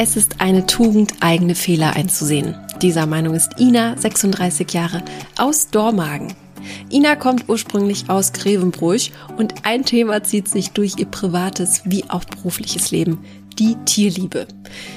Es ist eine Tugend, eigene Fehler einzusehen. Dieser Meinung ist Ina, 36 Jahre, aus Dormagen. Ina kommt ursprünglich aus Grevenbruch und ein Thema zieht sich durch ihr privates wie auch berufliches Leben die Tierliebe.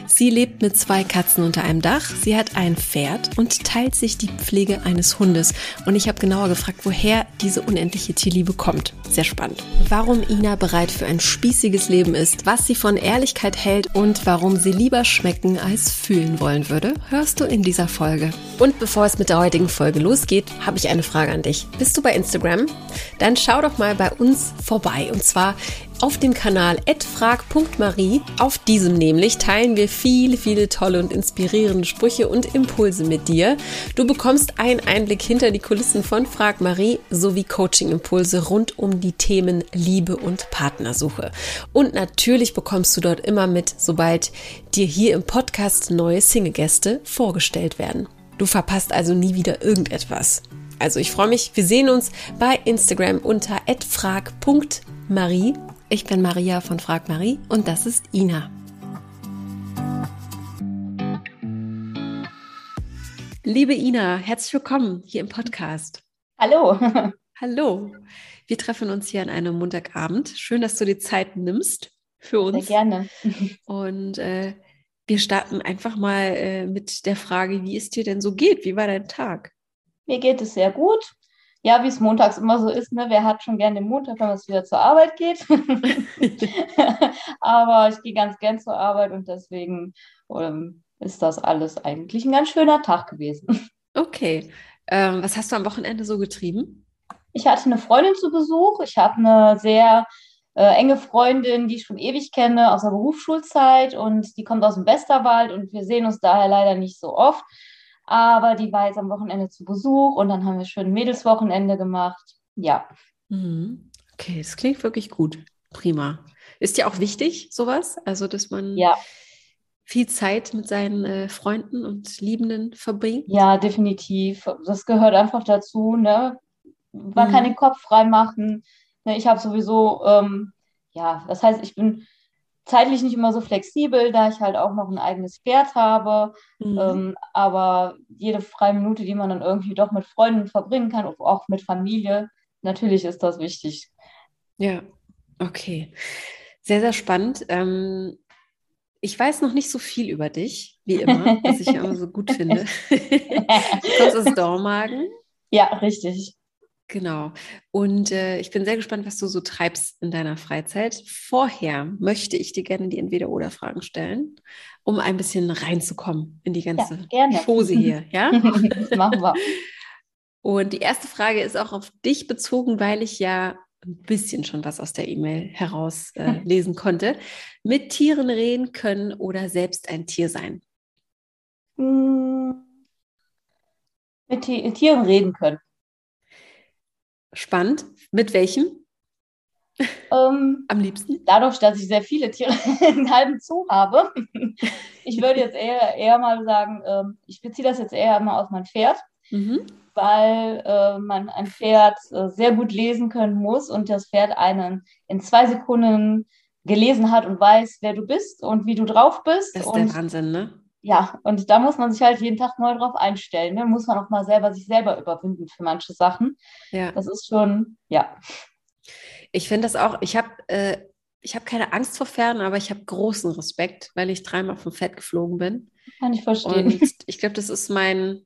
Sie lebt mit zwei Katzen unter einem Dach, sie hat ein Pferd und teilt sich die Pflege eines Hundes. Und ich habe genauer gefragt, woher diese unendliche Tierliebe kommt. Sehr spannend. Warum Ina bereit für ein spießiges Leben ist, was sie von Ehrlichkeit hält und warum sie lieber schmecken als fühlen wollen würde, hörst du in dieser Folge. Und bevor es mit der heutigen Folge losgeht, habe ich eine Frage an dich. Bist du bei Instagram? Dann schau doch mal bei uns vorbei. Und zwar auf dem Kanal @frag.marie. Auf diesem nämlich teilen wir viele, viele tolle und inspirierende Sprüche und Impulse mit dir. Du bekommst einen Einblick hinter die Kulissen von Frag Marie sowie Coaching-Impulse rund um die Themen Liebe und Partnersuche. Und natürlich bekommst du dort immer mit, sobald dir hier im Podcast neue Single-Gäste vorgestellt werden. Du verpasst also nie wieder irgendetwas. Also ich freue mich, wir sehen uns bei Instagram unter frag.marie ich bin Maria von Frag Marie und das ist Ina. Liebe Ina, herzlich willkommen hier im Podcast. Hallo. Hallo. Wir treffen uns hier an einem Montagabend. Schön, dass du die Zeit nimmst für uns. Sehr gerne. Und äh, wir starten einfach mal äh, mit der Frage, wie es dir denn so geht. Wie war dein Tag? Mir geht es sehr gut ja, wie es montags immer so ist, ne? wer hat schon gerne den Montag, wenn es wieder zur Arbeit geht. Aber ich gehe ganz gern zur Arbeit und deswegen ähm, ist das alles eigentlich ein ganz schöner Tag gewesen. Okay. Ähm, was hast du am Wochenende so getrieben? Ich hatte eine Freundin zu Besuch. Ich habe eine sehr äh, enge Freundin, die ich schon ewig kenne aus der Berufsschulzeit und die kommt aus dem Westerwald und wir sehen uns daher leider nicht so oft. Aber die war jetzt am Wochenende zu Besuch und dann haben wir schön ein Mädelswochenende gemacht. Ja. Mhm. Okay, das klingt wirklich gut. Prima. Ist ja auch wichtig, sowas? Also, dass man ja. Viel Zeit mit seinen äh, Freunden und Liebenden verbringt? Ja, definitiv. Das gehört einfach dazu. Ne? Man mhm. kann den Kopf frei machen. Ne, ich habe sowieso, ähm, ja, das heißt, ich bin zeitlich nicht immer so flexibel, da ich halt auch noch ein eigenes Pferd habe. Mhm. Ähm, aber jede freie Minute, die man dann irgendwie doch mit Freunden verbringen kann, auch mit Familie, natürlich ist das wichtig. Ja, okay. Sehr, sehr spannend. Ähm, ich weiß noch nicht so viel über dich, wie immer, was ich immer so gut finde. du kommst aus Dormagen. Ja, richtig. Genau. Und äh, ich bin sehr gespannt, was du so treibst in deiner Freizeit. Vorher möchte ich dir gerne die Entweder-Oder-Fragen stellen, um ein bisschen reinzukommen in die ganze ja, Chose hier. Ja? Machen wir. Und die erste Frage ist auch auf dich bezogen, weil ich ja ein bisschen schon was aus der E-Mail herauslesen äh, konnte. Mit Tieren reden können oder selbst ein Tier sein? Hm. Mit Tieren reden können. Spannend. Mit welchem? Ähm, Am liebsten? Dadurch, dass ich sehr viele Tiere in halben Zoo habe. ich würde jetzt eher, eher mal sagen, ähm, ich beziehe das jetzt eher mal auf mein Pferd, mhm. Weil äh, man ein Pferd äh, sehr gut lesen können muss und das Pferd einen in zwei Sekunden gelesen hat und weiß, wer du bist und wie du drauf bist. Das ist und der Wahnsinn, ne? ja, und da muss man sich halt jeden Tag neu drauf einstellen. Ne? Muss man auch mal selber sich selber überwinden für manche Sachen. Ja. Das ist schon, ja. Ich finde das auch, ich habe äh, hab keine Angst vor Pferden, aber ich habe großen Respekt, weil ich dreimal vom Pferd geflogen bin. Kann ich verstehen. Und ich glaube, das ist mein,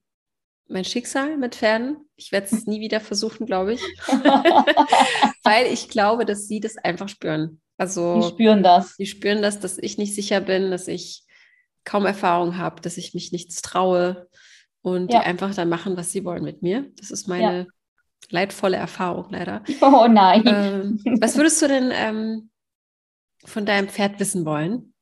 mein Schicksal mit Pferden. Ich werde es nie wieder versuchen, glaube ich. weil ich glaube, dass sie das einfach spüren. Also, die spüren das. Die spüren das, dass ich nicht sicher bin, dass ich kaum Erfahrung habe, dass ich mich nichts traue und ja. die einfach dann machen, was sie wollen mit mir. Das ist meine ja. leidvolle Erfahrung leider. Oh nein. Ähm, was würdest du denn ähm, von deinem Pferd wissen wollen?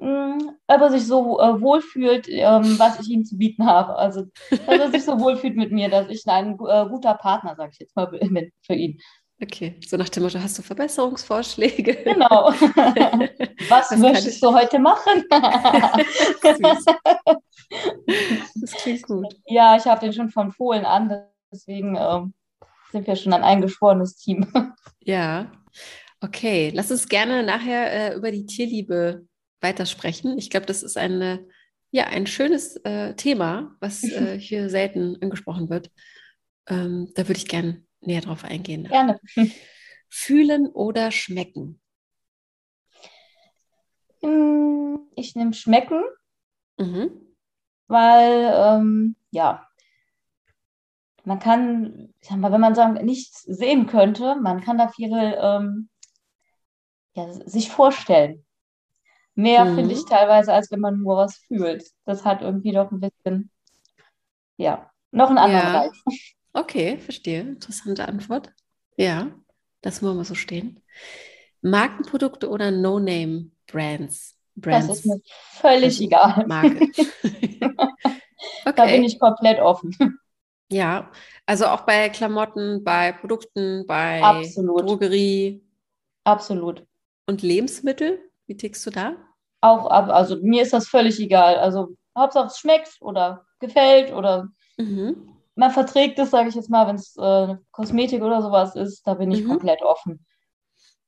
Mm, ob er sich so äh, wohlfühlt, ähm, was ich ihm zu bieten habe. Also, dass er sich so wohlfühlt mit mir, dass ich ein äh, guter Partner, sage ich jetzt mal, bin für ihn. Okay, so nach dem Motto, hast du Verbesserungsvorschläge? Genau. Was das möchtest du heute machen? das klingt gut. Ja, ich habe den schon von Fohlen an, deswegen ähm, sind wir schon ein eingeschworenes Team. Ja, okay. Lass uns gerne nachher äh, über die Tierliebe weitersprechen. Ich glaube, das ist eine, ja, ein schönes äh, Thema, was äh, hier selten angesprochen wird. Ähm, da würde ich gerne näher drauf eingehen. Gerne. Fühlen oder schmecken? Hm, ich nehme schmecken, Mhm. weil, ähm, ja, man kann, ich sag mal, wenn man sagen, nichts sehen könnte, man kann da viel ähm, ja, sich vorstellen. Mehr Mhm. finde ich teilweise, als wenn man nur was fühlt. Das hat irgendwie doch ein bisschen, ja, noch einen anderen Ja. Reiz. Okay, verstehe. Interessante Antwort. Ja, das muss mal so stehen. Markenprodukte oder No-Name-Brands? Das Brands. ist mir völlig Also egal. Marke. Da bin Okay. ich komplett offen. Ja, also auch bei Klamotten, bei Produkten, bei Absolut. Drogerie Absolut. und Lebensmittel. Wie tickst du da? Auch ab, also mir ist das völlig egal. Also Hauptsache es schmeckt oder gefällt oder Mhm. man verträgt es, sage ich jetzt mal, wenn es äh, Kosmetik oder sowas ist, da bin ich Mhm. komplett offen.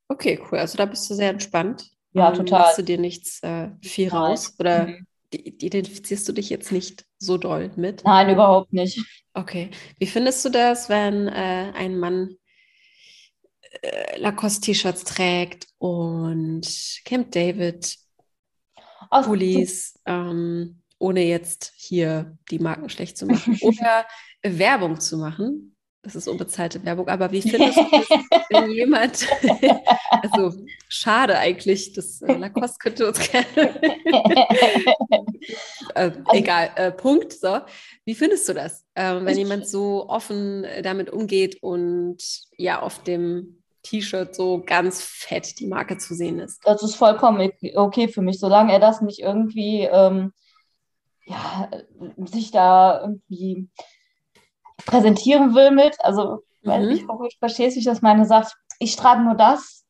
Okay, cool. Also da bist du sehr entspannt. Ja, Ähm, total. Machst du dir nichts äh, viel Nein. raus? Oder Mhm. identifizierst du dich jetzt nicht so doll mit? Nein, überhaupt nicht. Okay. Wie findest du das, wenn äh, ein Mann äh, Lacoste-T-Shirts trägt und Camp David Also, Pullis, ähm, ohne jetzt hier die Marken schlecht zu machen oder Werbung zu machen? Das ist unbezahlte Werbung, aber wie findest du das, wenn jemand, also schade eigentlich, das äh, Lacoste könnte uns gerne, äh, egal, äh, Punkt, so. Wie findest du das, ähm, wenn jemand so offen damit umgeht und ja auf dem T-Shirt so ganz fett die Marke zu sehen ist? das ist vollkommen okay für mich, solange er das nicht irgendwie ähm, ja, sich da irgendwie präsentieren will mit. Also, weil Mhm. ich hoffe, ich verstehe, wie ich das meine, sagt, ich trage nur das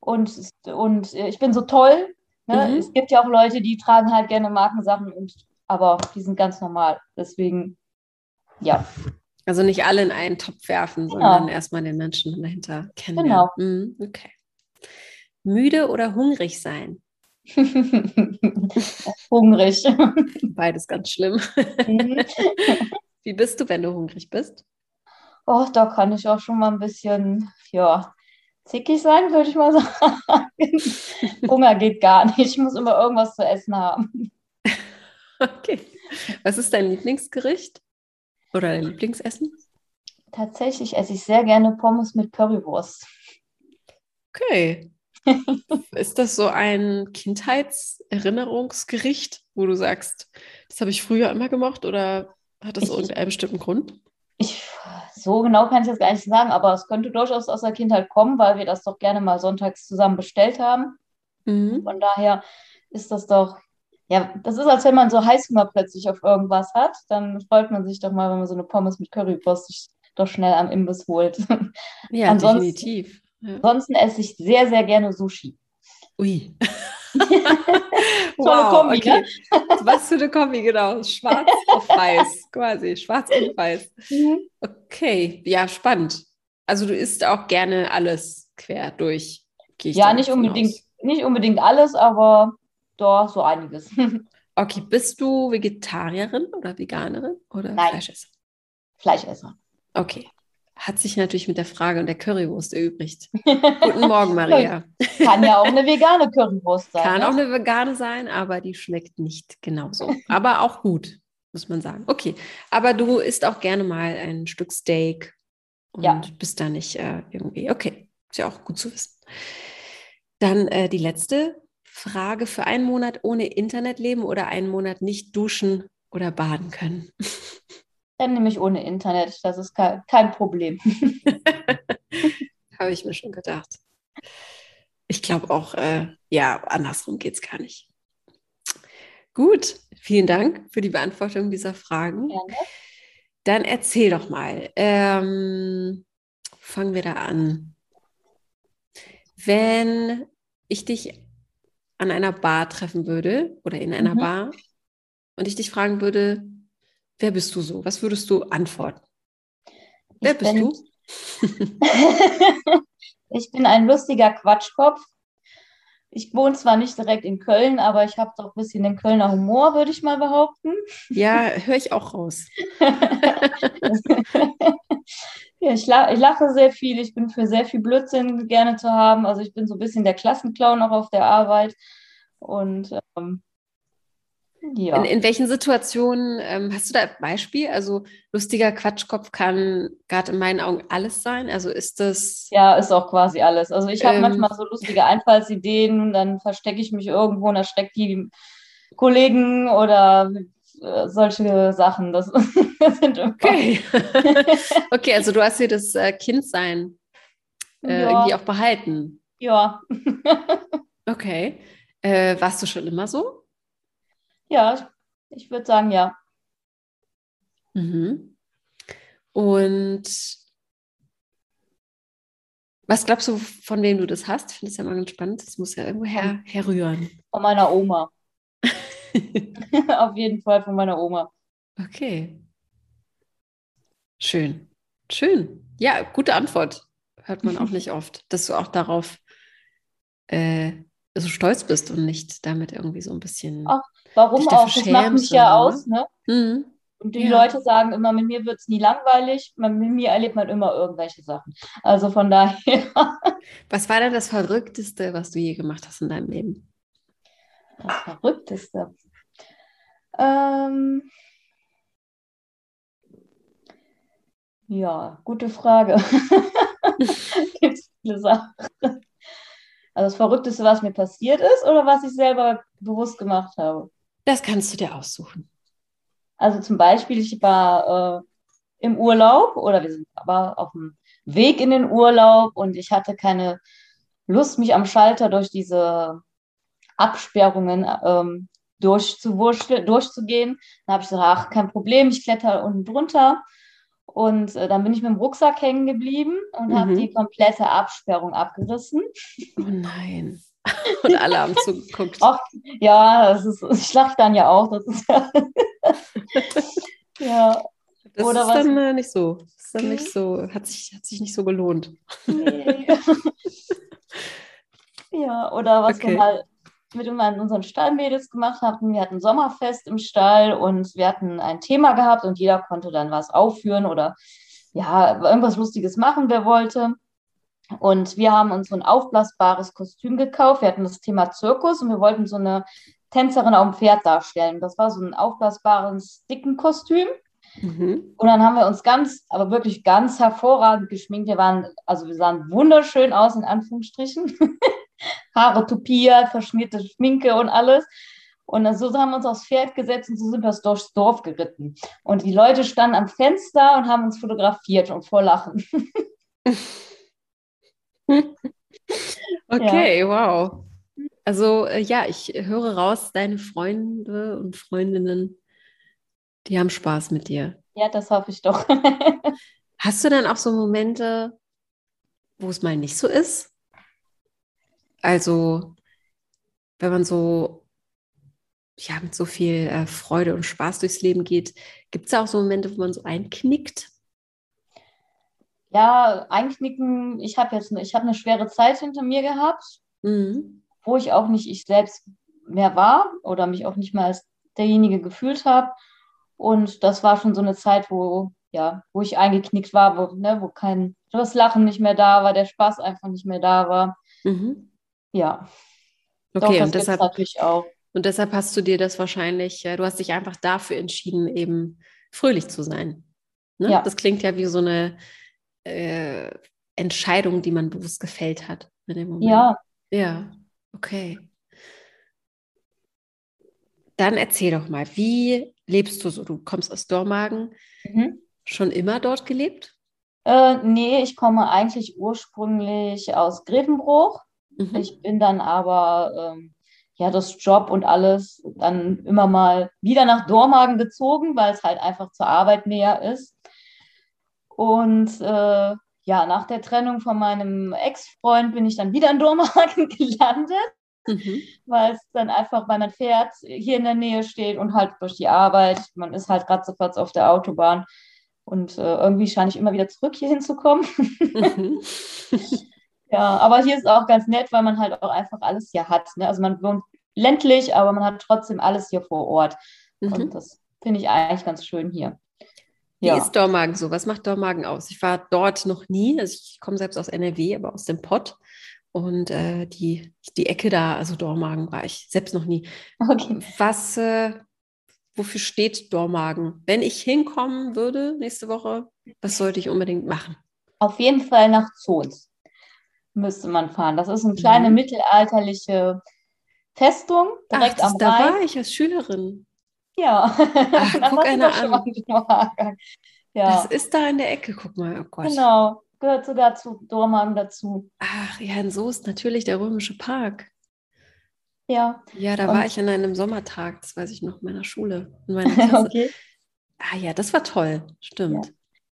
und, und ich bin so toll. Ne? Mhm. Es gibt ja auch Leute, die tragen halt gerne Markensachen, und, aber die sind ganz normal. Deswegen, ja, Also nicht alle in einen Topf werfen, Genau. sondern erstmal den Menschen dahinter kennenlernen. Mhm, okay. Müde oder hungrig sein? hungrig. Beides ganz schlimm. Mhm. Wie bist du, wenn du hungrig bist? Oh, da kann ich auch schon mal ein bisschen, ja, zickig sein, würde ich mal sagen. Hunger geht gar nicht. Ich muss immer irgendwas zu essen haben. Okay. Was ist dein Lieblingsgericht? Oder dein Lieblingsessen? Tatsächlich esse ich sehr gerne Pommes mit Currywurst. Okay. Ist das so ein Kindheitserinnerungsgericht, wo du sagst, das habe ich früher immer gemocht oder hat das Ich- irgendeinen bestimmten Grund? Ich, so genau kann ich das gar nicht sagen, aber es könnte durchaus aus der Kindheit kommen, weil wir das doch gerne mal sonntags zusammen bestellt haben. Mhm. Von daher ist das doch, ja, das ist, als wenn man so Heißhunger plötzlich auf irgendwas hat. Dann freut man sich doch mal, wenn man so eine Pommes mit Currywurst sich doch schnell am Imbiss holt. Ja, Ansonsten- definitiv. Ja. Ansonsten esse ich sehr, sehr gerne Sushi. Ui. Tolle Kombi, ne? Was für eine Kombi, genau. Schwarz auf weiß, quasi. Schwarz und weiß. Okay, ja, spannend. Also du isst auch gerne alles quer durch. Ja, nicht unbedingt, aus. nicht unbedingt alles, aber doch so einiges. Okay, bist du Vegetarierin oder Veganerin oder Nein. Fleischesser? Fleischesser. Okay. Hat sich natürlich mit der Frage und der Currywurst erübrigt. Guten Morgen, Maria. Kann ja auch eine vegane Currywurst sein. Kann ne? auch eine vegane sein, aber die schmeckt nicht genauso. Aber auch gut, muss man sagen. Okay, aber du isst auch gerne mal ein Stück Steak und Ja. bist da nicht äh, irgendwie. Okay, ist ja auch gut zu wissen. Dann äh, die letzte Frage: Für einen Monat ohne Internet leben oder einen Monat nicht duschen oder baden können? Dann nehme ich ohne Internet. Das ist kein, Problem. Habe ich mir schon gedacht. Ich glaube auch, äh, ja, andersrum geht es gar nicht. Gut, vielen Dank für die Beantwortung dieser Fragen. Gerne. Dann erzähl doch mal. Ähm, fangen wir da an. Wenn ich dich an einer Bar treffen würde oder in einer Mhm. Bar und ich dich fragen würde, wer bist du so? Was würdest du antworten? Wer Ich bist du? ich bin ein lustiger Quatschkopf. ich wohne zwar nicht direkt in Köln, aber ich habe doch ein bisschen den Kölner Humor, würde ich mal behaupten. Ja, höre ich auch raus. ja, ich, la ich, lache sehr viel. Ich bin für sehr viel Blödsinn gerne zu haben. Also ich bin so ein bisschen der Klassenclown auch auf der Arbeit. Und ähm, ja. In, in welchen Situationen ähm, hast du da ein Beispiel? Also lustiger Quatschkopf kann gerade in meinen Augen alles sein. Also ist das. Ja, ist auch quasi alles. Also ich habe ähm, manchmal so lustige Einfallsideen, dann verstecke ich mich irgendwo und erschrecke die Kollegen oder äh, solche Sachen. Das, sind okay. okay, also du hast hier das äh, Kindsein äh, ja. irgendwie auch behalten. Ja. okay. Äh, warst du schon immer so? Ja, ich würde sagen, ja. Mhm. Und was glaubst du, von wem du das hast? Ich finde es ja mal ganz spannend. Das muss ja irgendwo her, herrühren. Von meiner Oma. Auf jeden Fall von meiner Oma. Okay. Schön. Schön. Ja, gute Antwort. Hört man auch nicht oft, dass du auch darauf äh, so stolz bist und nicht damit irgendwie so ein bisschen. Ach, Warum auch? Das macht mich ja aus. Ne? Mhm. Und die ja. Leute sagen immer, mit mir wird es nie langweilig, mit mir erlebt man immer irgendwelche Sachen. Also von daher. Was war denn das Verrückteste, was du je gemacht hast in deinem Leben? Das Verrückteste. Ähm ja, gute Frage. Gibt es viele Sachen. Also das Verrückteste, was mir passiert ist oder was ich selber bewusst gemacht habe? Das kannst du dir aussuchen. Also zum Beispiel, ich war äh, im Urlaub oder wir sind aber auf dem Weg in den Urlaub und ich hatte keine Lust, mich am Schalter durch diese Absperrungen ähm, durchzugehen. Dann habe ich gesagt, ach, kein Problem, ich kletter unten drunter. Und äh, dann bin ich mit dem Rucksack hängen geblieben und mhm. habe die komplette Absperrung abgerissen. Oh nein. Und alle haben zugeguckt. Ach, ja, das ist, ich lache dann ja auch. Das ist ja. ja. Das Oder ist was? dann äh, nicht so. Das ist dann nicht so, hat sich, hat sich nicht so gelohnt. Nee. ja, oder was okay. wir mal mit unseren Stallmädels gemacht hatten. Wir hatten Sommerfest im Stall und wir hatten ein Thema gehabt und jeder konnte dann was aufführen oder ja, irgendwas Lustiges machen, wer wollte. Und wir haben uns so ein aufblasbares Kostüm gekauft. Wir hatten das Thema Zirkus und wir wollten so eine Tänzerin auf dem Pferd darstellen. Das war so ein aufblasbares, dicken Kostüm. Mhm. Und dann haben wir uns ganz, aber wirklich ganz hervorragend geschminkt. Wir waren, also wir sahen wunderschön aus, in Anführungsstrichen. Haare tupiert, verschmierte Schminke und alles. Und dann so haben wir uns aufs Pferd gesetzt und so sind wir durchs Dorf geritten. Und die Leute standen am Fenster und haben uns fotografiert und vor Lachen. okay, ja. wow. Also äh, ja, ich höre raus, deine Freunde und Freundinnen, die haben Spaß mit dir. Ja, das hoffe ich doch. Hast du dann auch so Momente, wo es mal nicht so ist? Also, wenn man so, ja, mit so viel äh, Freude und Spaß durchs Leben geht, gibt es auch so Momente, wo man so einknickt? ja, einknicken, ich habe jetzt ich habe eine schwere Zeit hinter mir gehabt, mhm. wo ich auch nicht ich selbst mehr war oder mich auch nicht mehr als derjenige gefühlt habe. Und das war schon so eine Zeit, wo, ja, wo ich eingeknickt war, wo, ne, wo kein das Lachen nicht mehr da war, der Spaß einfach nicht mehr da war. Mhm. Ja. Okay, Doch, und deshalb natürlich auch. Und deshalb hast du dir das wahrscheinlich, du hast dich einfach dafür entschieden, eben fröhlich zu sein. Ne? Ja. Das klingt ja wie so eine äh, Entscheidung, die man bewusst gefällt hat in dem Moment. Ja. Ja, okay. Dann erzähl doch mal, wie lebst du so? Du kommst aus Dormagen. Mhm. Schon immer dort gelebt? Äh, nee, ich komme eigentlich ursprünglich aus Grevenbruch. Mhm. Ich bin dann aber, ähm, ja, das Job und alles dann immer mal wieder nach Dormagen gezogen, weil es halt einfach zur Arbeit näher ist. Und äh, ja, nach der Trennung von meinem Ex-Freund bin ich dann wieder in Dormagen gelandet, mhm. weil es dann einfach, weil mein Pferd hier in der Nähe steht und halt durch die Arbeit, man ist halt sofort auf der Autobahn und äh, irgendwie scheine ich immer wieder zurück hier hinzukommen. Mhm. Ja, aber hier ist auch ganz nett, weil man halt auch einfach alles hier hat. Ne? Also man wohnt ländlich, aber man hat trotzdem alles hier vor Ort. Mhm. Und das finde ich eigentlich ganz schön hier. Wie ja. ist Dormagen so? Was macht Dormagen aus? Ich war dort noch nie. Also ich komme selbst aus NRW, aber aus dem Pott. Und äh, die, die Ecke da, also Dormagen, war ich selbst noch nie. Okay. Was, äh, wofür steht Dormagen? Wenn ich hinkommen würde nächste Woche, was sollte ich unbedingt machen? Auf jeden Fall nach Zons müsste man fahren. Das ist eine kleine mhm. mittelalterliche Festung direkt Ach, am da Rhein. Da war ich als Schülerin. Ja. Ach, guck einer an. Ja. Das ist da in der Ecke, guck mal. Oh Gott. Genau, gehört sogar zu Dormagen dazu. Ach ja, in so ist natürlich der Römische Park. Ja. Ja, da Und war ich an einem Sommertag, das weiß ich noch, in meiner Schule. In meiner okay. Ah ja, das war toll, stimmt.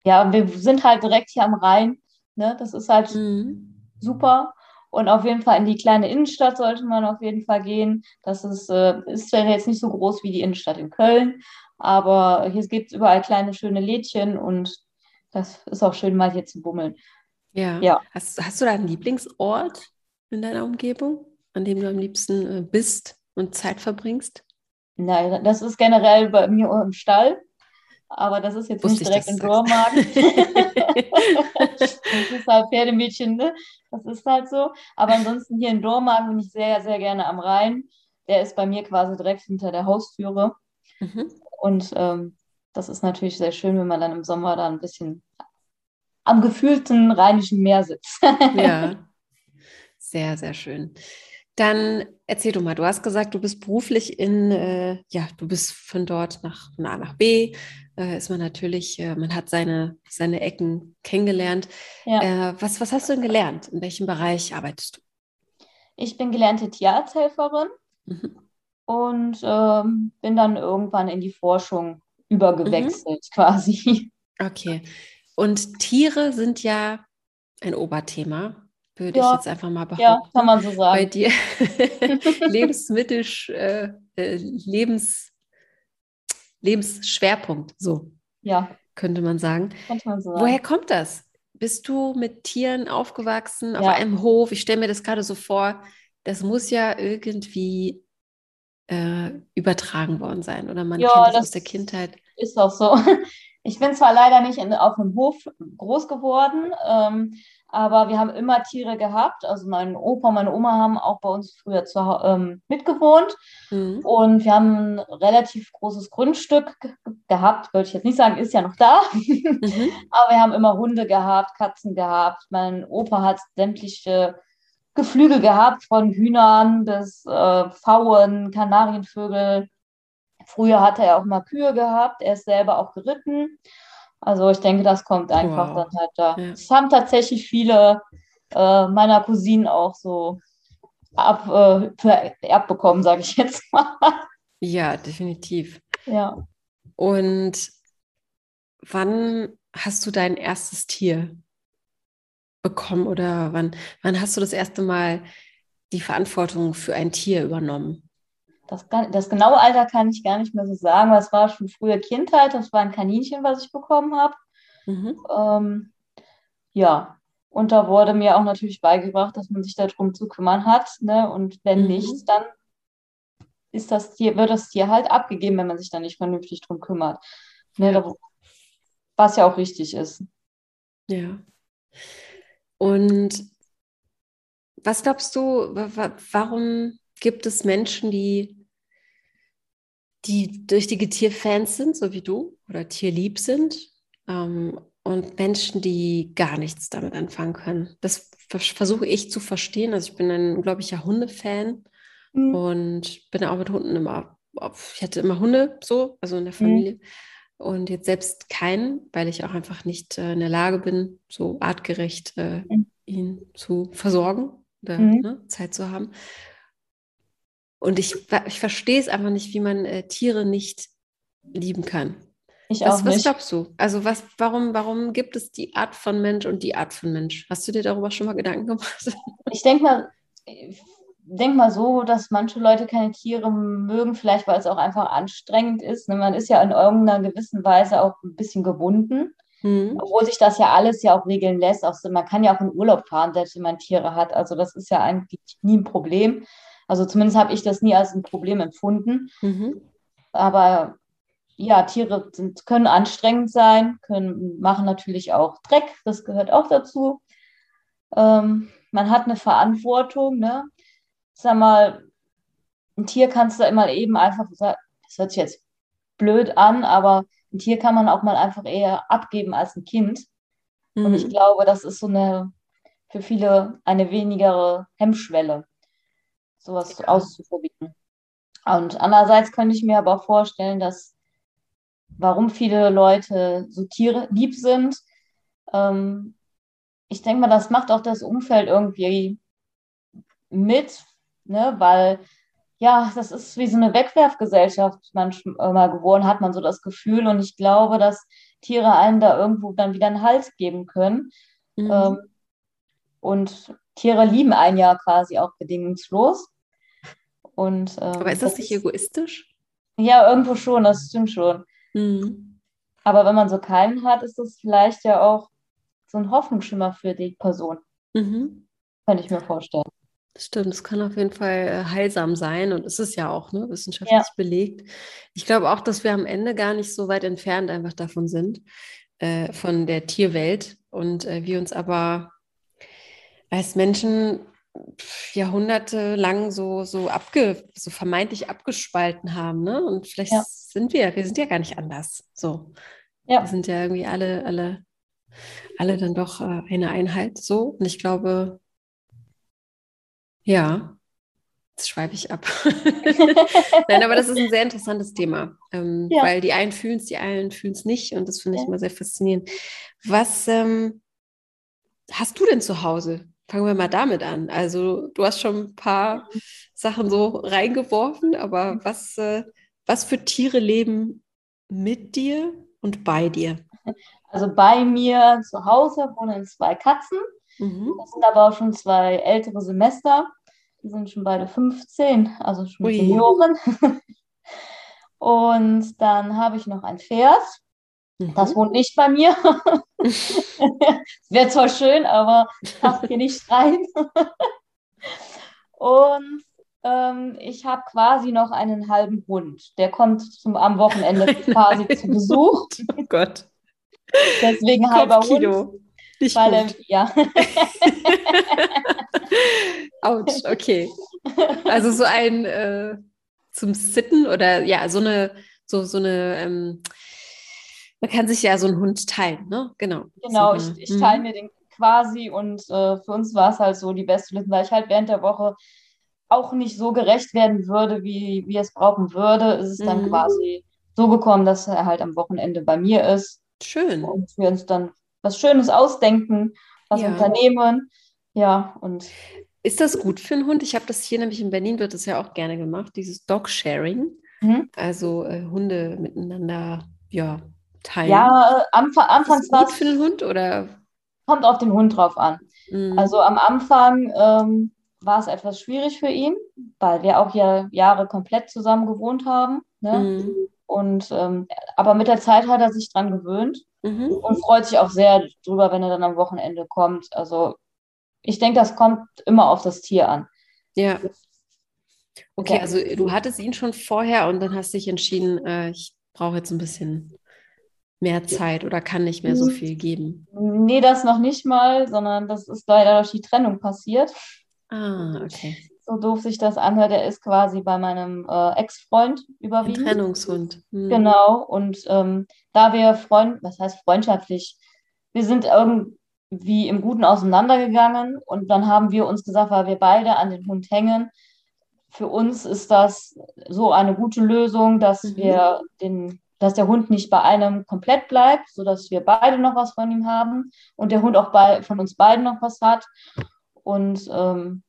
Ja. ja, wir sind halt direkt hier am Rhein. Ne? Das ist halt mhm. Super. Und auf jeden Fall in die kleine Innenstadt sollte man auf jeden Fall gehen. Das ist, äh, ist zwar jetzt nicht so groß wie die Innenstadt in Köln, aber hier gibt es überall kleine, schöne Lädchen und das ist auch schön, mal hier zu bummeln. Ja. ja. Hast, hast du da einen Lieblingsort in deiner Umgebung, an dem du am liebsten äh, bist und Zeit verbringst? Nein, das ist generell bei mir im Stall aber das ist jetzt Wusste nicht direkt in Dormagen. das ist halt Pferdemädchen, ne? Das ist halt so. Aber ansonsten hier in Dormagen bin ich sehr, sehr gerne am Rhein. Der ist bei mir quasi direkt hinter der Haustüre. Mhm. Und ähm, das ist natürlich sehr schön, wenn man dann im Sommer da ein bisschen am gefühlten rheinischen Meer sitzt. ja, sehr, sehr schön. Dann erzähl du mal, du hast gesagt, du bist beruflich in, äh, ja, du bist von dort nach von A nach B, äh, ist man natürlich, äh, man hat seine, seine Ecken kennengelernt. Ja. Äh, was, was hast du denn gelernt? In welchem Bereich arbeitest du? Ich bin gelernte Tierarzthelferin mhm. und ähm, bin dann irgendwann in die Forschung übergewechselt mhm. quasi. Okay. Und Tiere sind ja ein Oberthema würde ja. ich jetzt einfach mal behaupten. Ja, kann man so sagen. Bei dir Lebensmittel, äh, äh, Lebens, Lebensschwerpunkt, so. Ja. Könnte man sagen. Könnte man so sagen. Woher kommt das? Bist du mit Tieren aufgewachsen, ja. auf einem Hof? Ich stelle mir das gerade so vor, das muss ja irgendwie äh, übertragen worden sein oder man ja, kennt das aus der Kindheit. Ist auch so. Ich bin zwar leider nicht in, auf einem Hof groß geworden, ähm, aber wir haben immer Tiere gehabt. Also mein Opa und meine Oma haben auch bei uns früher zu, ähm, mitgewohnt. Mhm. Und wir haben ein relativ großes Grundstück gehabt, würde ich jetzt nicht sagen, ist ja noch da. Mhm. Aber wir haben immer Hunde gehabt, Katzen gehabt. Mein Opa hat sämtliche Geflügel gehabt, von Hühnern bis äh, Pfauen, Kanarienvögel. Früher hatte er auch mal Kühe gehabt. Er ist selber auch geritten. Also ich denke, das kommt einfach wow. dann halt da. Ja. Das haben tatsächlich viele äh, meiner Cousinen auch so ab, äh, vererbt bekommen, sage ich jetzt mal. Ja, definitiv. Ja. Und wann hast du dein erstes Tier bekommen oder wann, wann hast du das erste Mal die Verantwortung für ein Tier übernommen? Das, das genaue Alter kann ich gar nicht mehr so sagen, weil es war schon frühe Kindheit. Das war ein Kaninchen, was ich bekommen habe. Mhm. Ähm, ja, und da wurde mir auch natürlich beigebracht, dass man sich darum zu kümmern hat. Ne? Und wenn mhm. nicht, dann ist das Tier, wird das Tier halt abgegeben, wenn man sich da nicht vernünftig drum kümmert. Ne? Da, was ja auch richtig ist. Ja. Und was glaubst du, warum gibt es Menschen, die, die richtige Tierfans sind, so wie du, oder tierlieb sind, ähm, und Menschen, die gar nichts damit anfangen können. Das versuche ich zu verstehen. Also ich bin ein unglaublicher Hundefan mhm. und bin auch mit Hunden immer, ich hatte immer Hunde so, also in der mhm. Familie. Mhm. Und jetzt selbst keinen, weil ich auch einfach nicht äh, in der Lage bin, so artgerecht äh, mhm. ihn zu versorgen oder mhm. ne, Zeit zu haben. Und ich, ich verstehe es einfach nicht, wie man äh, Tiere nicht lieben kann. Ich was, auch nicht. Was glaubst du? Also was, warum, warum gibt es die Art von Mensch und die Art von Mensch? Hast du dir darüber schon mal Gedanken gemacht? Ich denke mal, denk mal so, dass manche Leute keine Tiere mögen, vielleicht weil es auch einfach anstrengend ist. Ne? Man ist ja in irgendeiner gewissen Weise auch ein bisschen gebunden. Mhm. Obwohl sich das ja alles ja auch regeln lässt. Auch man kann ja auch in Urlaub fahren, selbst wenn man Tiere hat. Also das ist ja eigentlich nie ein Problem. Also zumindest habe ich das nie als ein Problem empfunden. Mhm. Aber ja, Tiere sind, können anstrengend sein, können, machen natürlich auch Dreck, das gehört auch dazu. Ähm, man hat eine Verantwortung, ne? Sag mal, ein Tier kannst du immer eben einfach, das hört sich jetzt blöd an, aber ein Tier kann man auch mal einfach eher abgeben als ein Kind. Mhm. Und ich mhm. glaube, das ist so eine, für viele eine wenigere Hemmschwelle, sowas ja. auszuprobieren. Und andererseits könnte ich mir aber auch vorstellen, dass warum viele Leute so Tiere lieb sind. Ähm, ich denke mal, das macht auch das Umfeld irgendwie mit, ne? weil ja, das ist wie so eine Wegwerfgesellschaft manchmal geworden, hat man so das Gefühl. Und ich glaube, dass Tiere einen da irgendwo dann wieder einen Hals geben können. Mhm. Ähm, und Tiere lieben einen ja quasi auch bedingungslos. Und, ähm, Aber ist das, das nicht egoistisch? Ja, irgendwo schon, das stimmt schon. Mhm. Aber wenn man so keinen hat, ist das vielleicht ja auch so ein Hoffnungsschimmer für die Person. Mhm. Könnte ich mir vorstellen. Das stimmt, es kann auf jeden Fall äh, heilsam sein und es ist ja auch ne, wissenschaftlich ja. belegt. Ich glaube auch, dass wir am Ende gar nicht so weit entfernt einfach davon sind, äh, von der Tierwelt und äh, wir uns aber als Menschen jahrhundertelang so, so, abge, so vermeintlich abgespalten haben. Ne? Und vielleicht ja. sind wir, wir sind ja gar nicht anders. So. Ja. Wir sind ja irgendwie alle, alle, alle dann doch äh, eine Einheit so. Und ich glaube, ja, jetzt schweife ich ab. Nein, aber das ist ein sehr interessantes Thema, ähm, ja. weil die einen fühlen es, die anderen fühlen es nicht und das finde ich immer sehr faszinierend. Was ähm, hast du denn zu Hause? Fangen wir mal damit an. Also du hast schon ein paar Sachen so reingeworfen, aber was, äh, was für Tiere leben mit dir und bei dir? Also bei mir zu Hause wohnen zwei Katzen Mhm. Das sind aber auch schon zwei ältere Semester. Die sind schon beide 15, also schon Ui. Senioren. Und dann habe ich noch ein Pferd. Mhm. Das wohnt nicht bei mir. Wäre zwar schön, aber passt hier nicht rein. Und ähm, ich habe quasi noch einen halben Hund. Der kommt zum, am Wochenende quasi zu Besuch. Oh Gott. Deswegen halber Hund. Nicht Weil, gut. ja. Autsch, okay. Also so ein äh, zum Sitten oder ja, so eine, so, so eine, ähm, man kann sich ja so einen Hund teilen, ne? Genau. Genau, so, ich, ich teile mir den quasi und äh, für uns war es halt so die beste Lösung, weil ich halt während der Woche auch nicht so gerecht werden würde, wie, wie es brauchen würde, ist es dann mhm. quasi so gekommen, dass er halt am Wochenende bei mir ist. Schön. Und wir uns dann was Schönes ausdenken, was ja. unternehmen. Ja, und. Ist das gut für einen Hund? Ich habe das hier nämlich in Berlin, wird das ja auch gerne gemacht, dieses Dog-Sharing. Mhm. Also äh, Hunde miteinander ja, teilen. Ja, äh, am, anfangs war es. für den Hund oder? Kommt auf den Hund drauf an. Mhm. Also am Anfang ähm, war es etwas schwierig für ihn, weil wir auch ja Jahre komplett zusammen gewohnt haben. Ne? Mhm. Und ähm, aber mit der Zeit hat er sich dran gewöhnt mhm. und freut sich auch sehr drüber, wenn er dann am Wochenende kommt. Also ich denke, das kommt immer auf das Tier an. Ja. Okay, also du hattest ihn schon vorher und dann hast dich entschieden, äh, ich brauche jetzt ein bisschen mehr Zeit oder kann nicht mehr so viel geben. Nee, das noch nicht mal, sondern das ist leider durch die Trennung passiert. Ah, okay so doof sich das anhört, er ist quasi bei meinem äh, Ex-Freund überwiegend. Ein Trennungshund. Hm. Genau. Und ähm, da wir Freund, was heißt freundschaftlich, wir sind irgendwie im Guten auseinandergegangen und dann haben wir uns gesagt, weil wir beide an den Hund hängen, für uns ist das so eine gute Lösung, dass mhm. wir den, dass der Hund nicht bei einem komplett bleibt, sodass wir beide noch was von ihm haben und der Hund auch bei, von uns beiden noch was hat. Und ähm,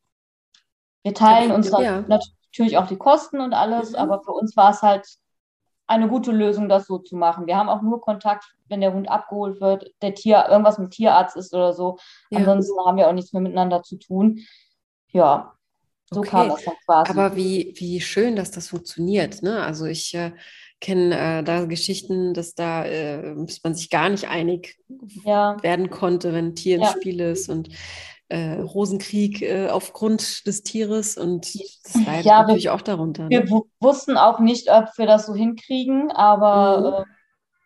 wir teilen uns ja. natürlich auch die Kosten und alles, mhm. aber für uns war es halt eine gute Lösung, das so zu machen. Wir haben auch nur Kontakt, wenn der Hund abgeholt wird, der Tier, irgendwas mit Tierarzt ist oder so. Ja. Ansonsten haben wir auch nichts mehr miteinander zu tun. Ja, so okay. kam das dann quasi. Aber wie, wie schön, dass das funktioniert. Ne? Also ich, äh, kenne äh, da Geschichten, dass da äh, man sich gar nicht einig Ja, werden konnte, wenn ein Tier im ja. Spiel ist und äh, Rosenkrieg äh, aufgrund des Tieres und das leidet Ja, wir- natürlich auch darunter. Wir Ne? wu- wussten auch nicht, ob wir das so hinkriegen, aber äh,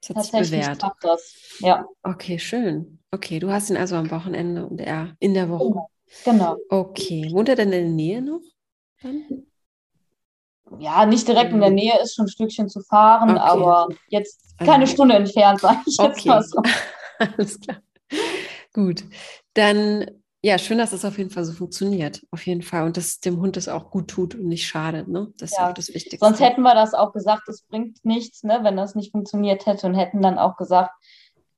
Das hat sich tatsächlich bewährt. klappt das. Ja, Okay, schön. Okay, du hast ihn also am Wochenende und er in der Woche. genau. Okay, wohnt er denn in der Nähe noch? Dann? Ja, nicht direkt in der Nähe, ist schon ein Stückchen zu fahren, Okay. aber jetzt keine Stunde entfernt, sage ich jetzt Okay, mal so. alles klar. Gut, dann ja, schön, dass es auf jeden Fall so funktioniert. Auf jeden Fall. Und dass dem Hund das auch gut tut und nicht schadet, ne? Das ist Ja, auch das Wichtigste. Sonst hätten wir das auch gesagt, es bringt nichts, ne, wenn das nicht funktioniert hätte und hätten dann auch gesagt,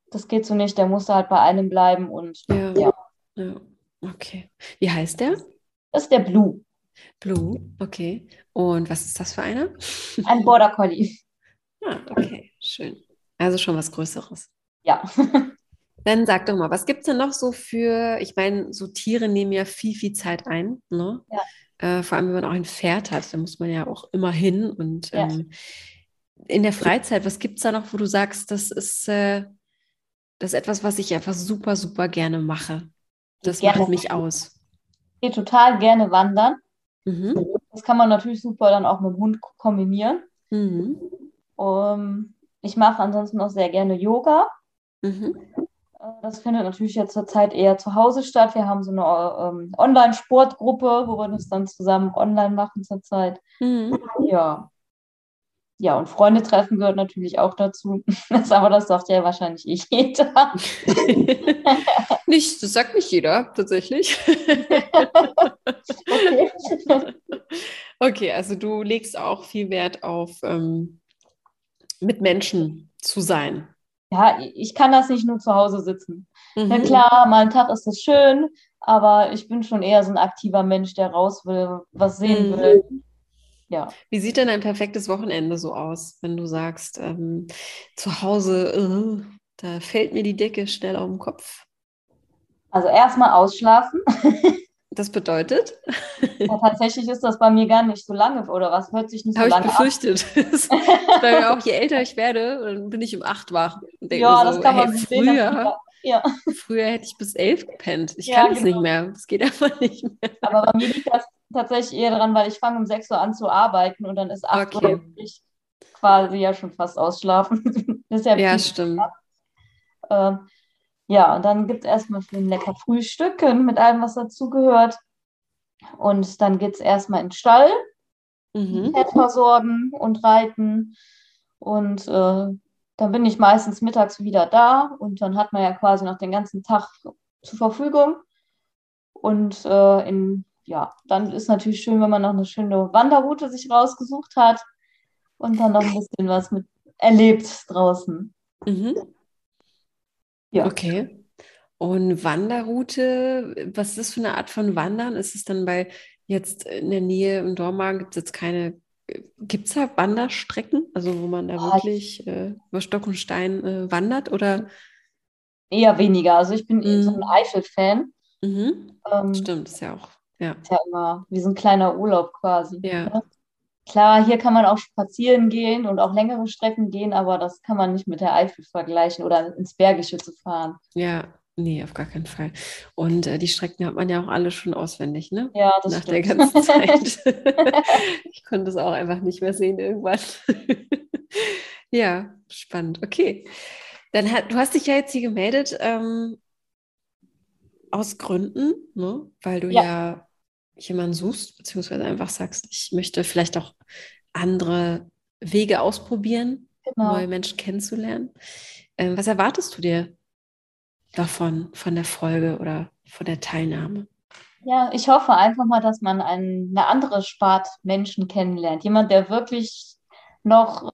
das geht so nicht, der muss halt bei einem bleiben und Ja. ja, Ja, okay. Wie heißt der? das ist der Blue, Blue, okay. Und was ist das für einer? ein Border Collie. Ah, okay, schön. Also schon was Größeres. Ja, Dann sag doch mal, was gibt es denn noch so für, ich meine, so Tiere nehmen ja viel, viel Zeit ein, ne? Äh, vor allem, wenn man auch ein Pferd hat, da muss man ja auch immer hin. Und Ja. ähm, in der Freizeit, was gibt es da noch, wo du sagst, das ist, äh, das ist etwas, was ich einfach super, super gerne mache. Das Gerne. macht mich aus. ich gehe total gerne wandern. Mhm. Das kann man natürlich super dann auch mit dem Hund kombinieren. Mhm. Um, ich mache ansonsten auch sehr gerne Yoga. Mhm. Äh, Das findet natürlich jetzt zurzeit eher zu Hause statt. Wir haben so eine ähm, Online-Sportgruppe, wo wir das dann zusammen online machen zurzeit. Mhm. Ja. Ja, und Freunde treffen gehört natürlich auch dazu. Das, aber das sagt ja wahrscheinlich eh jeder. Nicht, das sagt nicht jeder, tatsächlich. Okay. Okay, also du legst auch viel Wert auf ähm, mit Menschen zu sein. Ja, ich kann das nicht nur zu Hause sitzen. Na Mhm. klar, mal einen Tag ist das schön, aber ich bin schon eher so ein aktiver Mensch, der raus will, was sehen Mhm. will. Ja. Wie sieht denn ein perfektes Wochenende so aus, wenn du sagst, ähm, zu Hause, äh, da fällt mir die Decke schnell auf den Kopf? Also erstmal ausschlafen. Das bedeutet, Ja, tatsächlich ist das bei mir gar nicht so lange oder was hört sich nicht so habe ich lange ab. befürchtet. Das ist bei mir auch, je älter ich werde, dann bin ich um acht wach Ja, mir das so, kann man hey, früher, Ja, früher hätte ich bis elf gepennt. Ich Ja, kann es genau. nicht mehr. Das geht einfach nicht mehr. aber bei mir liegt das tatsächlich eher daran, weil ich fange um 6 Uhr an zu arbeiten und dann ist 8 Okay. Uhr ich quasi ja schon fast ausschlafen. Ja Ja, stimmt. Ähm, ja, und dann gibt es erstmal für ein lecker Frühstücken mit allem, was dazugehört. Und dann geht es erstmal in den Stall, Mhm. Pferd versorgen und reiten. Und äh, dann bin ich meistens mittags wieder da und dann hat man ja quasi noch den ganzen Tag zur Verfügung. Und äh, in, ja, dann ist natürlich schön, wenn man noch eine schöne Wanderroute sich rausgesucht hat und dann noch ein bisschen was mit erlebt draußen. Mhm. Ja. Okay. Und Wanderroute, was ist das für eine Art von Wandern? Ist es dann bei jetzt in der Nähe im Dormagen, gibt es jetzt keine, gibt es da Wanderstrecken, also wo man da Ah, wirklich äh, über Stock und Stein äh, wandert oder? Eher weniger. Also ich bin eh so ein Mhm. Eifel-Fan. Mhm. Ähm, Stimmt, ist ja auch, ja, ist ja immer wie so ein kleiner Urlaub quasi. ja, Klar, hier kann man auch spazieren gehen und auch längere Strecken gehen, aber das kann man nicht mit der Eifel vergleichen oder ins Bergische zu fahren. ja, nee, auf gar keinen Fall. Und äh, die Strecken hat man ja auch alle schon auswendig, ne? Ja, das Nach der stimmt. ganzen Zeit. Ich konnte es auch einfach nicht mehr sehen irgendwann. Ja, spannend. Okay. Dann hat, du hast dich ja jetzt hier gemeldet, ähm, aus Gründen, ne? Weil du Ja. ja jemanden suchst, beziehungsweise einfach sagst, ich möchte vielleicht auch andere Wege ausprobieren, Genau. neue Menschen kennenzulernen. Ähm, was erwartest du dir davon, von der Folge oder von der Teilnahme? Ja, ich hoffe einfach mal, dass man einen, eine andere Spart Menschen kennenlernt. Jemand, der wirklich noch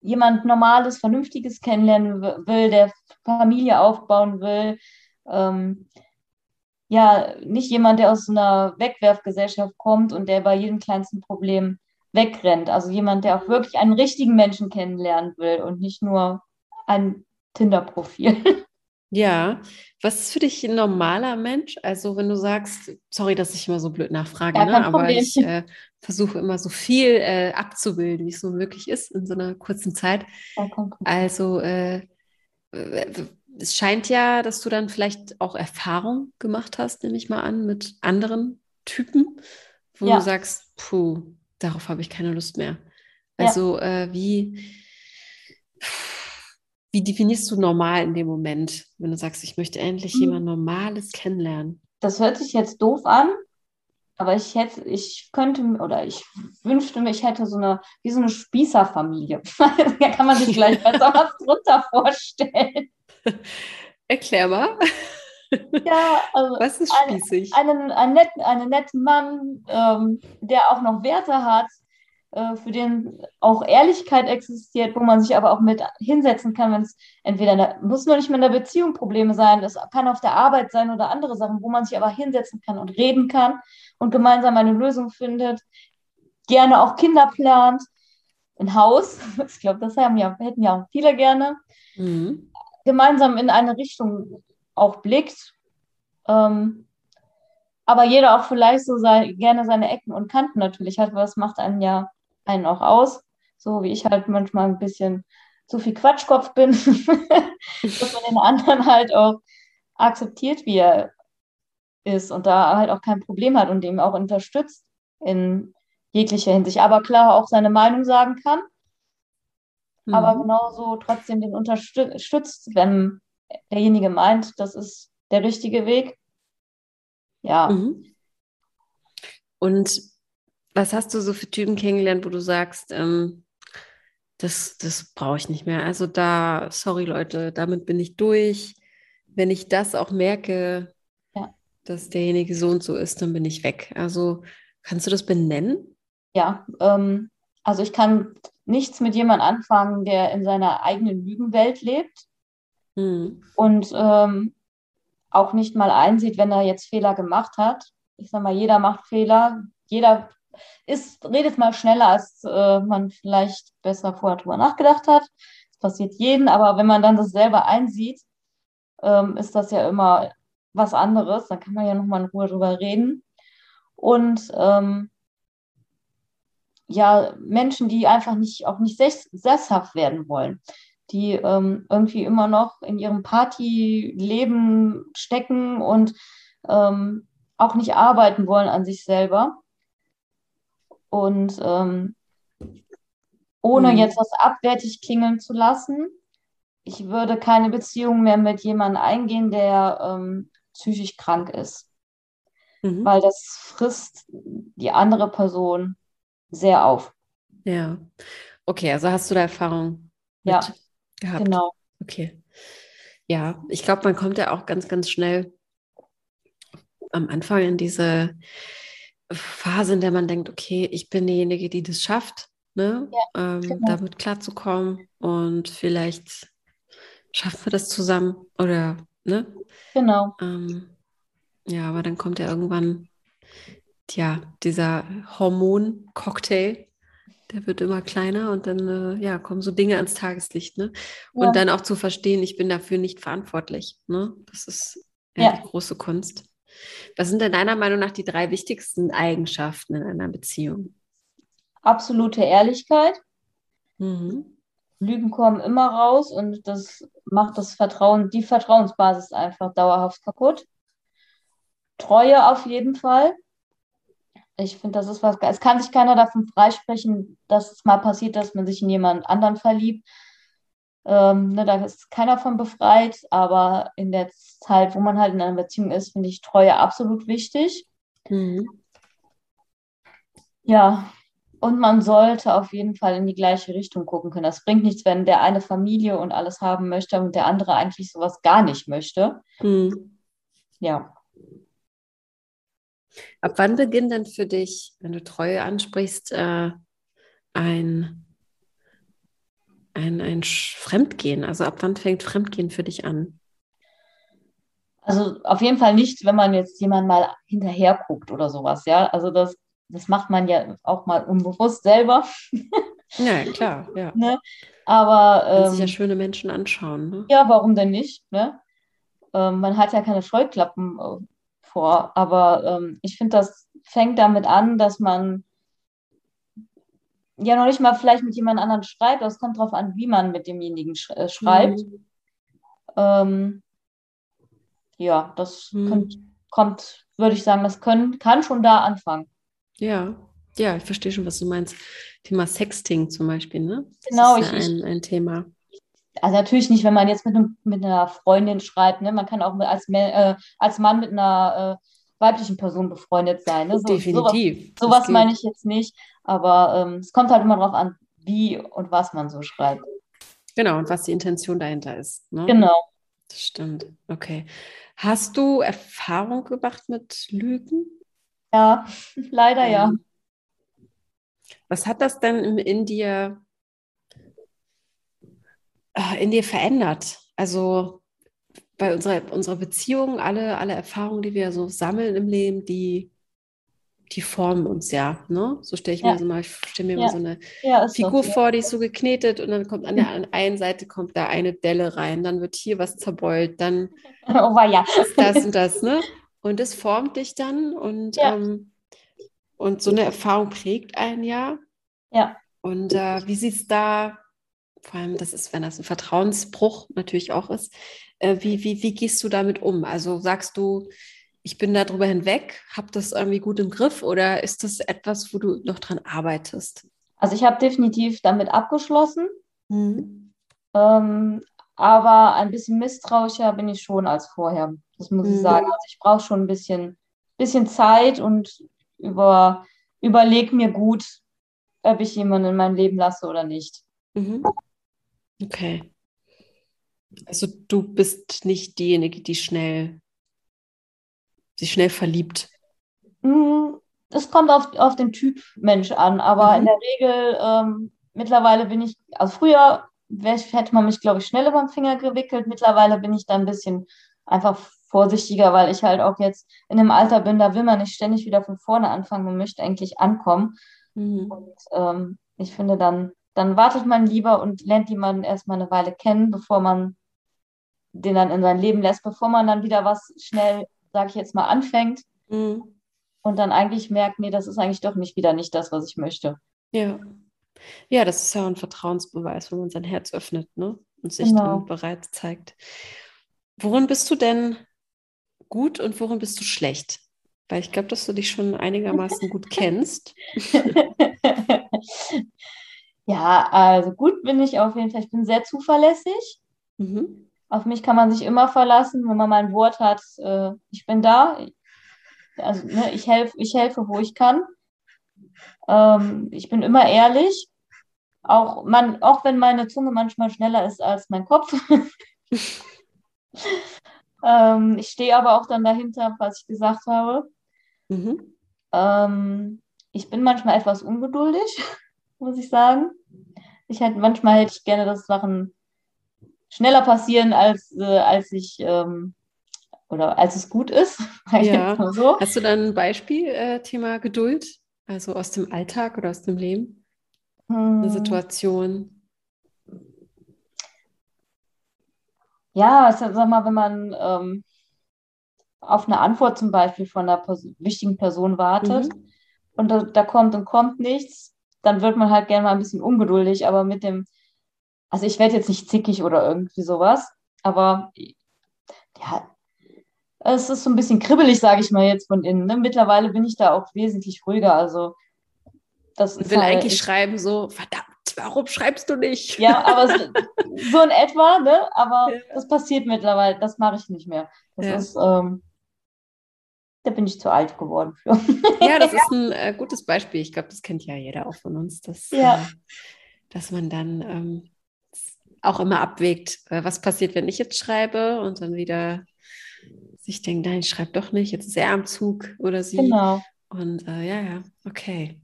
jemand Normales, Vernünftiges kennenlernen will, der Familie aufbauen will. Ähm, ja, nicht jemand, der aus einer Wegwerfgesellschaft kommt und der bei jedem kleinsten Problem wegrennt. Also jemand, der auch wirklich einen richtigen Menschen kennenlernen will und nicht nur ein Tinder-Profil. Ja, was ist für dich ein normaler Mensch? Also wenn du sagst, sorry, dass ich immer so blöd nachfrage, ne? aber ich äh, versuche immer so viel äh, abzubilden, wie es so möglich ist in so einer kurzen Zeit. Also äh, es scheint ja, dass du dann vielleicht auch Erfahrung gemacht hast, nehme ich mal an, mit anderen Typen, wo ja. du sagst, puh, darauf habe ich keine Lust mehr. Also ja. Äh, wie wie definierst du normal in dem Moment, wenn du sagst, ich möchte endlich hm. jemand Normales kennenlernen? Das hört sich jetzt doof an, aber ich hätte, ich könnte oder ich wünschte mir, ich hätte so eine, wie so eine Spießerfamilie. da kann man sich gleich besser was drunter vorstellen. Erklär mal. Ja, also was ist spießig? Ein, einen, einen, netten, einen netten Mann, ähm, der auch noch Werte hat, für den auch Ehrlichkeit existiert, wo man sich aber auch mit hinsetzen kann, wenn es entweder, der, muss nur nicht mehr in der Beziehung Probleme sein, das kann auf der Arbeit sein oder andere Sachen, wo man sich aber hinsetzen kann und reden kann und gemeinsam eine Lösung findet, gerne auch Kinder plant, ein Haus, ich glaube, das haben ja, hätten ja auch viele gerne, mhm. gemeinsam in eine Richtung auch blickt. Ähm, aber jeder auch vielleicht so sein, gerne seine Ecken und Kanten natürlich hat, weil das macht einen ja einen auch aus, so wie ich halt manchmal ein bisschen zu viel Quatschkopf bin, dass man den anderen halt auch akzeptiert, wie er ist und da halt auch kein Problem hat und ihm auch unterstützt in jeglicher Hinsicht. Aber klar auch seine Meinung sagen kann, mhm. aber genauso trotzdem den unterstützt, wenn derjenige meint, das ist der richtige Weg. Ja. Mhm. Und was hast du so für Typen kennengelernt, wo du sagst, ähm, das, das brauche ich nicht mehr? Also da, sorry Leute, damit bin ich durch. Wenn ich das auch merke, ja. dass derjenige so und so ist, dann bin ich weg. Also kannst du das benennen? Ja, ähm, also ich kann nichts mit jemandem anfangen, der in seiner eigenen Lügenwelt lebt hm. und ähm, auch nicht mal einsieht, wenn er jetzt Fehler gemacht hat. Ich sage mal, jeder macht Fehler, jeder ist, redet mal schneller, als äh, man vielleicht besser vorher drüber nachgedacht hat. Das passiert jedem, aber wenn man dann das selber einsieht, ähm, ist das ja immer was anderes. Dann kann man ja nochmal in Ruhe drüber reden. Und ähm, ja, Menschen, die einfach nicht, auch nicht sesshaft werden wollen, die ähm, irgendwie immer noch in ihrem Partyleben stecken und ähm, auch nicht arbeiten wollen an sich selber. Und ähm, ohne mhm. jetzt was abwertig klingeln zu lassen, ich würde keine Beziehung mehr mit jemandem eingehen, der ähm, psychisch krank ist. Mhm. Weil das frisst die andere Person sehr auf. Ja. Okay, also hast du da Erfahrung ja, gehabt? Genau. Okay. Ja, ich glaube, man kommt ja auch ganz, ganz schnell am Anfang in diese Phase, in der man denkt, okay, ich bin diejenige, die das schafft, ne? Ja, ähm, genau. damit klarzukommen und vielleicht schaffen wir das zusammen oder, ne? Genau. Ähm, ja, aber dann kommt ja irgendwann, ja, dieser Hormon-Cocktail, der wird immer kleiner und dann, äh, ja, kommen so Dinge ans Tageslicht, ne? Und ja. dann auch zu verstehen, ich bin dafür nicht verantwortlich, ne? Das ist ja, die große Kunst. Was sind denn deiner Meinung nach die drei wichtigsten Eigenschaften in einer Beziehung? Absolute Ehrlichkeit. Mhm. Lügen kommen immer raus und das macht das Vertrauen, die Vertrauensbasis einfach dauerhaft kaputt. Treue auf jeden Fall. Ich finde, das ist was, es kann sich keiner davon freisprechen, dass es mal passiert, dass man sich in jemand anderen verliebt. Ähm, ne, da ist keiner von befreit, aber in der Zeit, wo man halt in einer Beziehung ist, finde ich Treue absolut wichtig. Mhm. Ja, und man sollte auf jeden Fall in die gleiche Richtung gucken können. Das bringt nichts, wenn der eine Familie und alles haben möchte und der andere eigentlich sowas gar nicht möchte. Mhm. Ja. Ab wann beginnt denn für dich, wenn du Treue ansprichst, äh, ein ein, ein Fremdgehen? Also ab wann fängt Fremdgehen für dich an? Also auf jeden Fall nicht, wenn man jetzt jemand mal hinterher guckt oder sowas, ja. Also das, das macht man ja auch mal unbewusst selber. Ja, klar, ja. ne? Aber ähm, sich ja ähm, schöne Menschen anschauen. Ne? Ja, warum denn nicht? Ne? ähm, man hat ja keine Scheuklappen äh, vor, aber ähm, ich finde, das fängt damit an, dass man ja noch nicht mal vielleicht mit jemand anderem schreibt, das kommt darauf an, wie man mit demjenigen sch äh, schreibt. Mhm. Ähm, ja, das mhm. kommt, kommt würde ich sagen, das können, kann schon da anfangen. Ja, ja, ich verstehe schon, was du meinst. Thema Sexting zum Beispiel, ne? Das genau, ist ja ich, ein, ein Thema. Also natürlich nicht, wenn man jetzt mit, einem, mit einer Freundin schreibt, ne? Man kann auch als, äh, als Mann mit einer äh, weiblichen Person befreundet sein. Ne? So, Definitiv. Sowas, sowas meine ich jetzt nicht, aber ähm, es kommt halt immer darauf an, wie und was man so schreibt. Genau, und was die Intention dahinter ist. Ne? Genau. Das stimmt. Okay. Hast du Erfahrung gemacht mit Lügen? Ja, leider ja. ja. Was hat das denn in dir, äh, in dir verändert? Also bei unserer, unserer Beziehung, alle, alle Erfahrungen, die wir so sammeln im Leben, die, die formen uns ja. Ne? So stelle ich ja. mir so mal, ich stelle mir ja. mal so eine ja, Figur so, vor, die ist so geknetet und dann kommt an der einen Seite kommt da eine Delle rein, dann wird hier was zerbeult, dann oh, ja. ist das und das, ne? Und das formt dich dann und, ähm, und so eine Erfahrung prägt ein ja. Ja. Und äh, wie sieht es da, vor allem, das ist, wenn das ein Vertrauensbruch natürlich auch ist, wie, wie, wie gehst du damit um? Also sagst du, ich bin darüber hinweg, habe das irgendwie gut im Griff oder ist das etwas, wo du noch dran arbeitest? Also ich habe definitiv damit abgeschlossen, mhm. ähm, aber ein bisschen misstrauischer bin ich schon als vorher. Das muss mhm. ich sagen. Also ich brauche schon ein bisschen, bisschen Zeit und über, überleg mir gut, ob ich jemanden in mein Leben lasse oder nicht. Mhm. Okay. Also du bist nicht diejenige, die schnell sich schnell verliebt. Mm, es kommt auf, auf den Typ Mensch an, aber mhm. in der Regel ähm, mittlerweile bin ich, also früher hätte man mich, glaube ich, schnell über den Finger gewickelt. Mittlerweile bin ich da ein bisschen einfach vorsichtiger, weil ich halt auch jetzt in einem Alter bin, da will man nicht ständig wieder von vorne anfangen, man möchte eigentlich ankommen. Mhm. Und ähm, ich finde, dann, dann wartet man lieber und lernt jemanden erstmal eine Weile kennen, bevor man den dann in sein Leben lässt, bevor man dann wieder was schnell, sage ich jetzt mal, anfängt mhm. und dann eigentlich merkt, nee, das ist eigentlich doch nicht wieder nicht das, was ich möchte. Ja. Ja, das ist ja ein Vertrauensbeweis, wenn man sein Herz öffnet ne? und sich genau. dann bereit zeigt. Worin bist du denn gut und worin bist du schlecht? Weil ich glaube, dass du dich schon einigermaßen gut kennst. ja, also gut bin ich auf jeden Fall. Ich bin sehr zuverlässig. Mhm. Auf mich kann man sich immer verlassen, wenn man mein Wort hat. Äh, ich bin da. Also ne, ich, helf, ich helfe, wo ich kann. Ähm, ich bin immer ehrlich. Auch, man, auch wenn meine Zunge manchmal schneller ist als mein Kopf. ähm, ich stehe aber auch dann dahinter, was ich gesagt habe. Mhm. Ähm, ich bin manchmal etwas ungeduldig, muss ich sagen. Ich hätte, manchmal hätte ich gerne, dass Sachen schneller passieren, als, äh, als ich ähm, oder als es gut ist. Ja. So. Hast du dann ein Beispiel, äh, Thema Geduld? Also aus dem Alltag oder aus dem Leben? Hm. Eine Situation? Ja, sag mal, wenn man ähm, auf eine Antwort zum Beispiel von einer pers wichtigen Person wartet mhm. und da, da, kommt und kommt nichts, dann wird man halt gerne mal ein bisschen ungeduldig, aber mit dem, also ich werde jetzt nicht zickig oder irgendwie sowas, aber ja, es ist so ein bisschen kribbelig, sage ich mal jetzt von innen. Ne? Mittlerweile bin ich da auch wesentlich ruhiger, also das und will halt, eigentlich ich, schreiben so, verdammt, warum schreibst du nicht? Ja, aber so, so in etwa, ne? Aber ja. das passiert mittlerweile, das mache ich nicht mehr. Das ja. ist, ähm, da bin ich zu alt geworden für. Ja, das ist ein äh, gutes Beispiel. Ich glaube, das kennt ja jeder auch von uns, dass, ja. äh, dass man dann ähm, auch immer abwägt, äh, was passiert, wenn ich jetzt schreibe und dann wieder sich denkt, nein, ich schreibe doch nicht, jetzt ist er am Zug oder sie. Genau. Und äh, ja, ja, okay.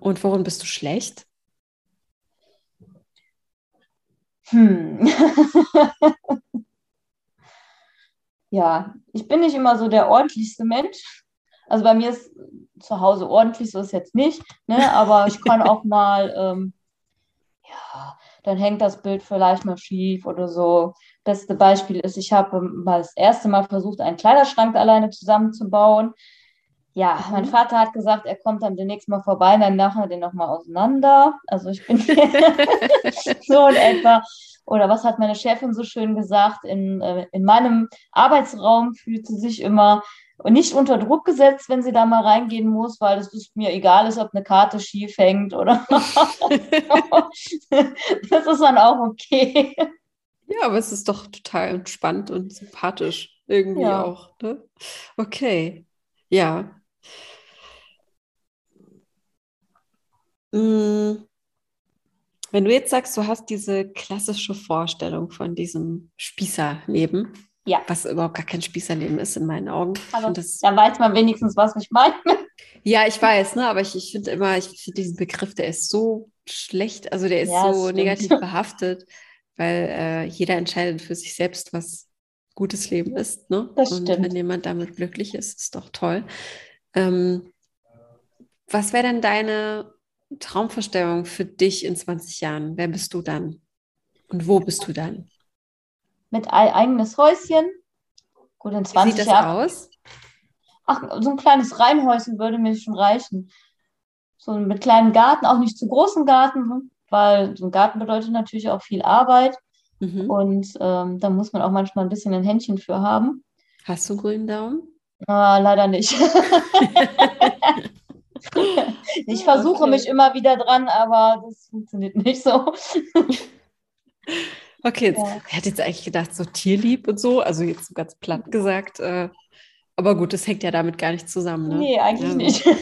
Und worin bist du schlecht? Hm. ja, ich bin nicht immer so der ordentlichste Mensch. Also bei mir ist zu Hause ordentlich, so ist jetzt nicht, ne? aber ich kann auch mal, ähm, dann hängt das Bild vielleicht mal schief oder so. Beste Beispiel ist, ich habe mal das erste Mal versucht, einen Kleiderschrank alleine zusammenzubauen. Ja, mhm. mein Vater hat gesagt, er kommt dann demnächst mal vorbei, dann machen wir den nochmal auseinander. Also ich bin so in etwa. Oder was hat meine Chefin so schön gesagt? In, äh, in meinem Arbeitsraum fühlt sie sich immer nicht unter Druck gesetzt, wenn sie da mal reingehen muss, weil es mir egal ist, ob eine Karte schief hängt oder. das ist dann auch okay. Ja, aber es ist doch total entspannt und sympathisch irgendwie ja. auch. Ne? Okay, ja. Hm. Wenn du jetzt sagst, du hast diese klassische Vorstellung von diesem Spießerleben, ja. was überhaupt gar kein Spießerleben ist in meinen Augen. Aber das, dann weiß man wenigstens, was ich meine. Ja, ich weiß, ne? aber ich, ich finde immer, ich finde diesen Begriff, der ist so schlecht, also der ist ja, so negativ behaftet, weil äh, jeder entscheidet für sich selbst, was gutes Leben ist. Ne? Das Und stimmt. wenn jemand damit glücklich ist, ist doch toll. Ähm, was wäre denn deine Traumvorstellung für dich in 20 Jahren? Wer bist du dann? Und wo bist du dann? Mit eigenes Häuschen. Gut, in 20 Wie sieht das Jahren. aus? Ach, so ein kleines Reihenhäuschen würde mir schon reichen. So mit kleinem Garten, auch nicht zu großen Garten, weil so ein Garten bedeutet natürlich auch viel Arbeit. Mhm. Und ähm, da muss man auch manchmal ein bisschen ein Händchen für haben. Hast du einen grünen Daumen? Ah, leider nicht. ich versuche okay. mich immer wieder dran, aber das funktioniert nicht so. okay, jetzt, ja. ich hätte jetzt eigentlich gedacht, so tierlieb und so, also jetzt so ganz platt gesagt. Äh, aber gut, das hängt ja damit gar nicht zusammen. Ne? Nee, eigentlich also. nicht.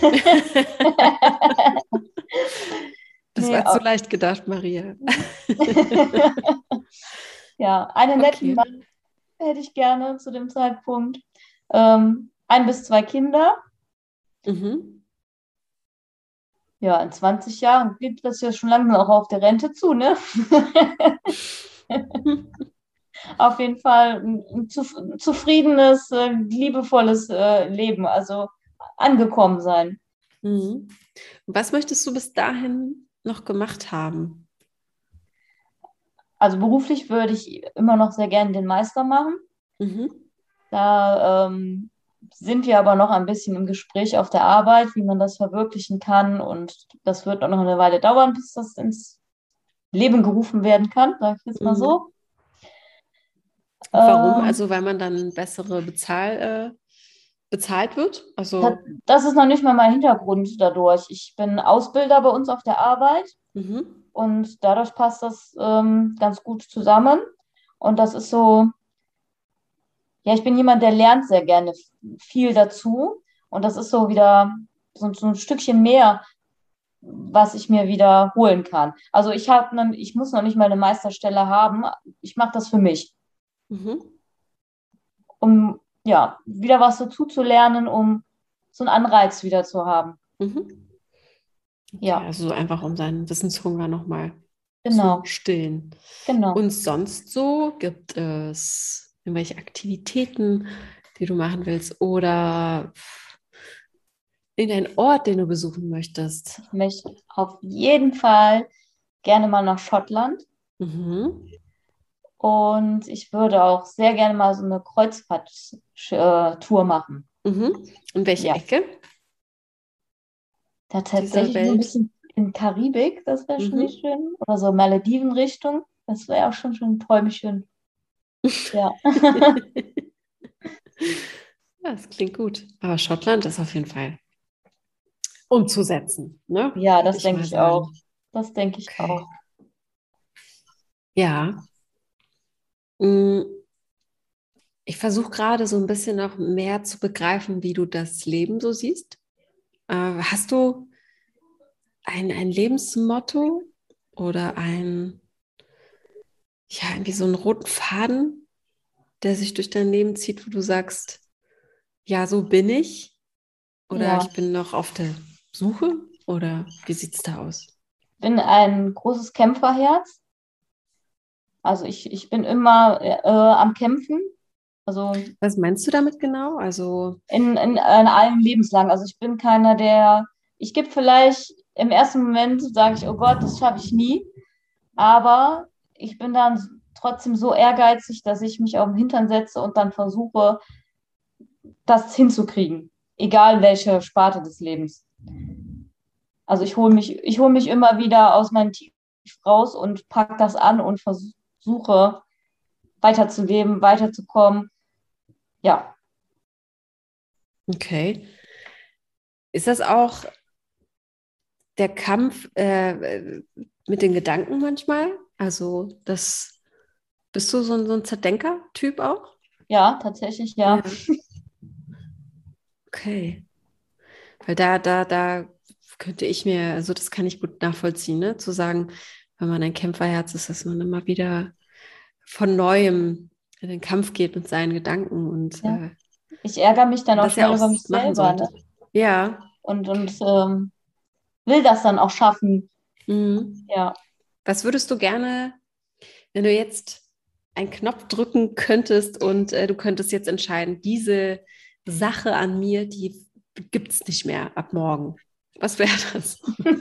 das nee, war zu leicht gedacht, Maria. ja, einen netten okay. Mann hätte ich gerne zu dem Zeitpunkt. Ähm, ein bis zwei Kinder. Mhm ja, in 20 Jahren geht das ja schon langsam auch auf der Rente zu, ne? auf jeden Fall ein zufriedenes, äh, liebevolles äh, Leben, also angekommen sein. Mhm. Was möchtest du bis dahin noch gemacht haben? Also beruflich würde ich immer noch sehr gerne den Meister machen. Mhm. Da ähm, sind wir aber noch ein bisschen im Gespräch auf der Arbeit, wie man das verwirklichen kann. Und das wird auch noch eine Weile dauern, bis das ins Leben gerufen werden kann, sage ich jetzt mal mhm. so. Warum? Ähm, also weil man dann bessere Bezahl, äh, bezahlt wird? Also das, das, ist noch nicht mal mein Hintergrund dadurch. Ich bin Ausbilder bei uns auf der Arbeit mhm. und dadurch passt das ähm, ganz gut zusammen. Und das ist so, ja, ich bin jemand, der lernt sehr gerne viel dazu. Und das ist so wieder so, so ein Stückchen mehr, was ich mir wieder holen kann. Also ich habe, ne, ich muss noch nicht mal eine Meisterstelle haben. Ich mache das für mich, mhm. um ja wieder was dazu zu lernen, um so einen Anreiz wieder zu haben. Mhm. Ja. Also einfach um seinen Wissenshunger nochmal genau. zu stillen. Genau. Und sonst so gibt es irgendwelche Aktivitäten, die du machen willst oder in einen Ort, den du besuchen möchtest? Ich möchte auf jeden Fall gerne mal nach Schottland. Mhm. Und ich würde auch sehr gerne mal so eine Kreuzfahrttour machen. Mhm. Und welche ja. Ecke? Da tatsächlich ein bisschen in Karibik, das wäre schon mhm. nicht schön. Oder so Malediven-Richtung. Das wäre auch schon, schon ein Träumchen. Ja. das klingt gut. Aber Schottland ist auf jeden Fall umzusetzen. Ne? Ja, das denke ich, auch. Das denke ich okay. auch. Ja. Mm. Ich versuche gerade so ein bisschen noch mehr zu begreifen, wie du das Leben so siehst. Äh, hast du ein, ein Lebensmotto oder ein ja, irgendwie so einen roten Faden, der sich durch dein Leben zieht, wo du sagst, ja, so bin ich oder ja. ich bin noch auf der Suche oder wie sieht es da aus? Ich bin ein großes Kämpferherz. Also ich, ich bin immer äh, am Kämpfen. Also Was meinst du damit genau? Also in, in, in allen Lebenslagen. Also ich bin keiner, der, ich gebe vielleicht im ersten Moment, sage ich, oh Gott, das schaffe ich nie Aber ich bin dann trotzdem so ehrgeizig, dass ich mich auf den Hintern setze und dann versuche, das hinzukriegen. Egal welche Sparte des Lebens. Also ich hole mich, ich hole mich immer wieder aus meinem Tief raus und packe das an und versuche weiterzuleben, weiterzukommen. Ja. Okay. Ist das auch der Kampf äh, mit den Gedanken manchmal? Also, das bist du so ein, so ein Zerdenker-Typ auch? Ja, tatsächlich, ja. ja. Okay. Weil da, da, da könnte ich mir, also das kann ich gut nachvollziehen, ne? zu sagen, wenn man ein Kämpferherz ist, dass man immer wieder von neuem in den Kampf geht mit seinen Gedanken und ja. äh, ich ärgere mich dann auch schnell über mich selber. Ne? Ja. Und, und ähm, will das dann auch schaffen. Mhm. Ja. Was würdest du gerne, wenn du jetzt einen Knopf drücken könntest und äh, du könntest jetzt entscheiden, diese Sache an mir, die gibt es nicht mehr ab morgen. Was wäre das?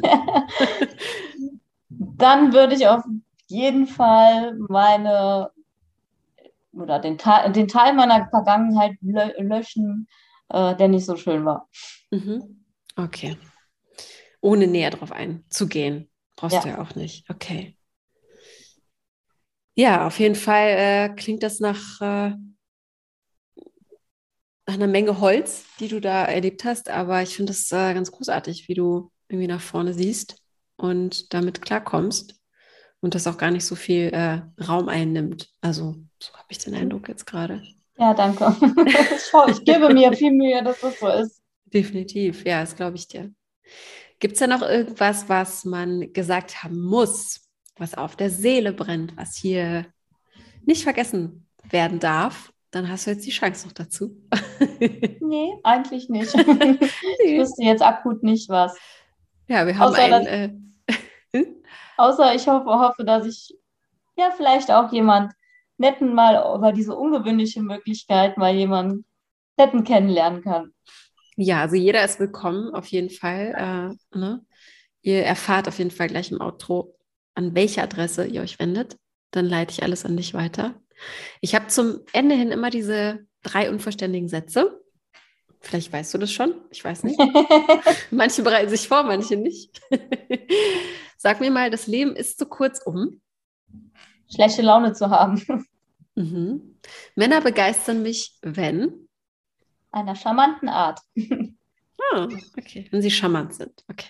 Dann würde ich auf jeden Fall meine oder den, Teil, den Teil meiner Vergangenheit löschen, äh, der nicht so schön war. Mhm. Okay. Ohne näher drauf einzugehen. Brauchst ja. du ja auch nicht. Okay. Ja, auf jeden Fall äh, klingt das nach, äh, nach einer Menge Holz, die du da erlebt hast. Aber ich finde das äh, ganz großartig, wie du irgendwie nach vorne siehst und damit klarkommst und das auch gar nicht so viel äh, Raum einnimmt. Also so habe ich den Eindruck jetzt gerade. Ja, danke. ich gebe mir viel Mühe, dass das so ist. Definitiv, ja, das glaube ich dir. Gibt es da noch irgendwas, was man gesagt haben muss, was auf der Seele brennt, was hier nicht vergessen werden darf? Dann hast du jetzt die Chance noch dazu. nee, eigentlich nicht. ich wüsste jetzt akut nicht was. Ja, wir haben außer, ein. Dass, äh, außer ich hoffe, hoffe, dass ich ja vielleicht auch jemand netten mal über diese ungewöhnliche Möglichkeit mal jemanden netten kennenlernen kann. Ja, also jeder ist willkommen, auf jeden Fall. Äh, ne? Ihr erfahrt auf jeden Fall gleich im Outro, an welche Adresse ihr euch wendet. Dann leite ich alles an dich weiter. Ich habe zum Ende hin immer diese drei unvollständigen Sätze. Vielleicht weißt du das schon, ich weiß nicht. manche bereiten sich vor, manche nicht. Sag mir mal, das Leben ist zu kurz um. Schlechte Laune zu haben. Mhm. Männer begeistern mich, wenn? Einer charmanten Art. ah, okay, wenn sie charmant sind. Okay.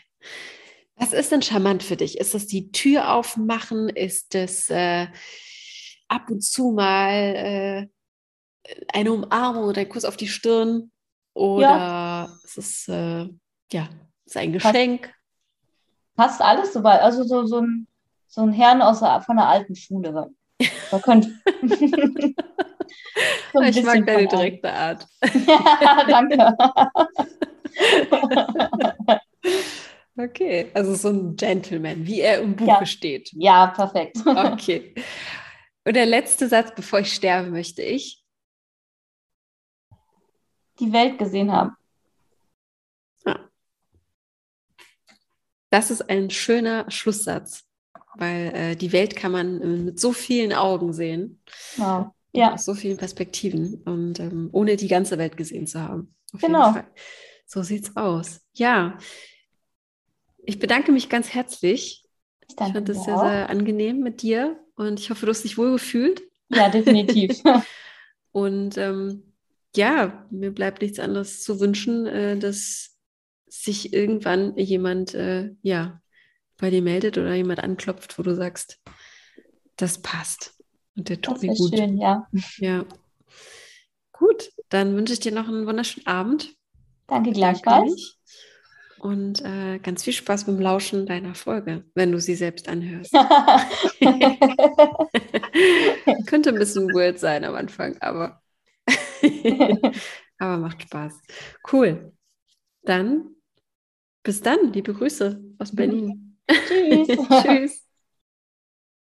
Was ist denn charmant für dich? Ist das die Tür aufmachen? Ist es äh, ab und zu mal äh, eine Umarmung oder ein Kuss auf die Stirn? Oder ja. es ist äh, ja, ist ein Geschenk. Passt, alles soweit. Also so, so, ein, so ein Herrn aus der, von der alten Schule. Da könnte. so ich mag deine direkte Art. ja, danke. okay, also so ein Gentleman, wie er im Buche ja. steht. Ja, perfekt. okay. Und der letzte Satz, bevor ich sterbe, möchte ich die Welt gesehen haben. Ja. Das ist ein schöner Schlusssatz, weil äh, die Welt kann man äh, mit so vielen Augen sehen. Wow. Ja. Aus so vielen Perspektiven und ähm, ohne die ganze Welt gesehen zu haben. Auf genau. So sieht's aus. Ja. Ich bedanke mich ganz herzlich. Ich, ich fand es sehr, sehr angenehm mit dir und ich hoffe, du hast dich wohl gefühlt. Ja, definitiv. und ähm, ja, mir bleibt nichts anderes zu wünschen, äh, dass sich irgendwann jemand äh, ja, bei dir meldet oder jemand anklopft, wo du sagst, das passt und der tut das mir gut. Schön, ja. Ja. Gut, dann wünsche ich dir noch einen wunderschönen Abend. Danke gleichfalls. Und äh, ganz viel Spaß beim Lauschen deiner Folge, wenn du sie selbst anhörst. Könnte ein bisschen weird sein am Anfang, aber Aber macht Spaß. Cool. Dann bis dann. Liebe Grüße aus Berlin. Tschüss. Tschüss.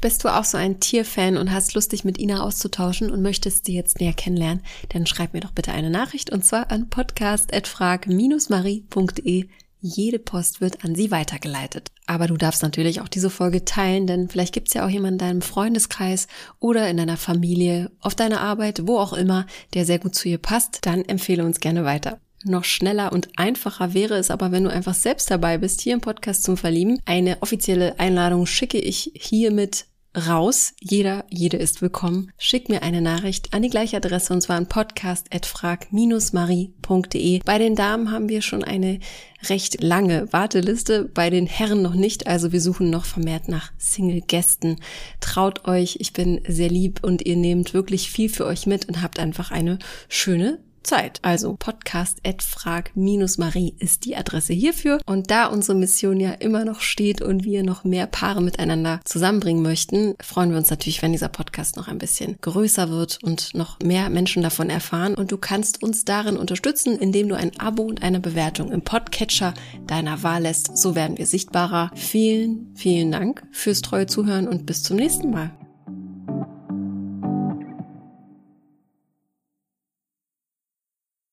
Bist du auch so ein Tierfan und hast Lust, dich mit Ina auszutauschen und möchtest sie jetzt näher kennenlernen? Dann schreib mir doch bitte eine Nachricht und zwar an podcast.frag-marie.de Jede Post wird an sie weitergeleitet. Aber du darfst natürlich auch diese Folge teilen, denn vielleicht gibt es ja auch jemanden in deinem Freundeskreis oder in deiner Familie, auf deiner Arbeit, wo auch immer, der sehr gut zu ihr passt. Dann empfehle uns gerne weiter. Noch schneller und einfacher wäre es aber, wenn du einfach selbst dabei bist, hier im Podcast zum Verlieben. Eine offizielle Einladung schicke ich hiermit raus. Jeder, jede ist willkommen. Schick mir eine Nachricht an die gleiche Adresse und zwar an podcast.frag-marie.de. Bei den Damen haben wir schon eine recht lange Warteliste, bei den Herren noch nicht, also wir suchen noch vermehrt nach Single-Gästen. Traut euch, ich bin sehr lieb und ihr nehmt wirklich viel für euch mit und habt einfach eine schöne Zeit. Also podcast.frag-marie ist die Adresse hierfür. Und da unsere Mission ja immer noch steht und wir noch mehr Paare miteinander zusammenbringen möchten, freuen wir uns natürlich, wenn dieser Podcast noch ein bisschen größer wird und noch mehr Menschen davon erfahren. Und du kannst uns darin unterstützen, indem du ein Abo und eine Bewertung im Podcatcher deiner Wahl lässt. So werden wir sichtbarer. Vielen, vielen Dank fürs treue Zuhören und bis zum nächsten Mal.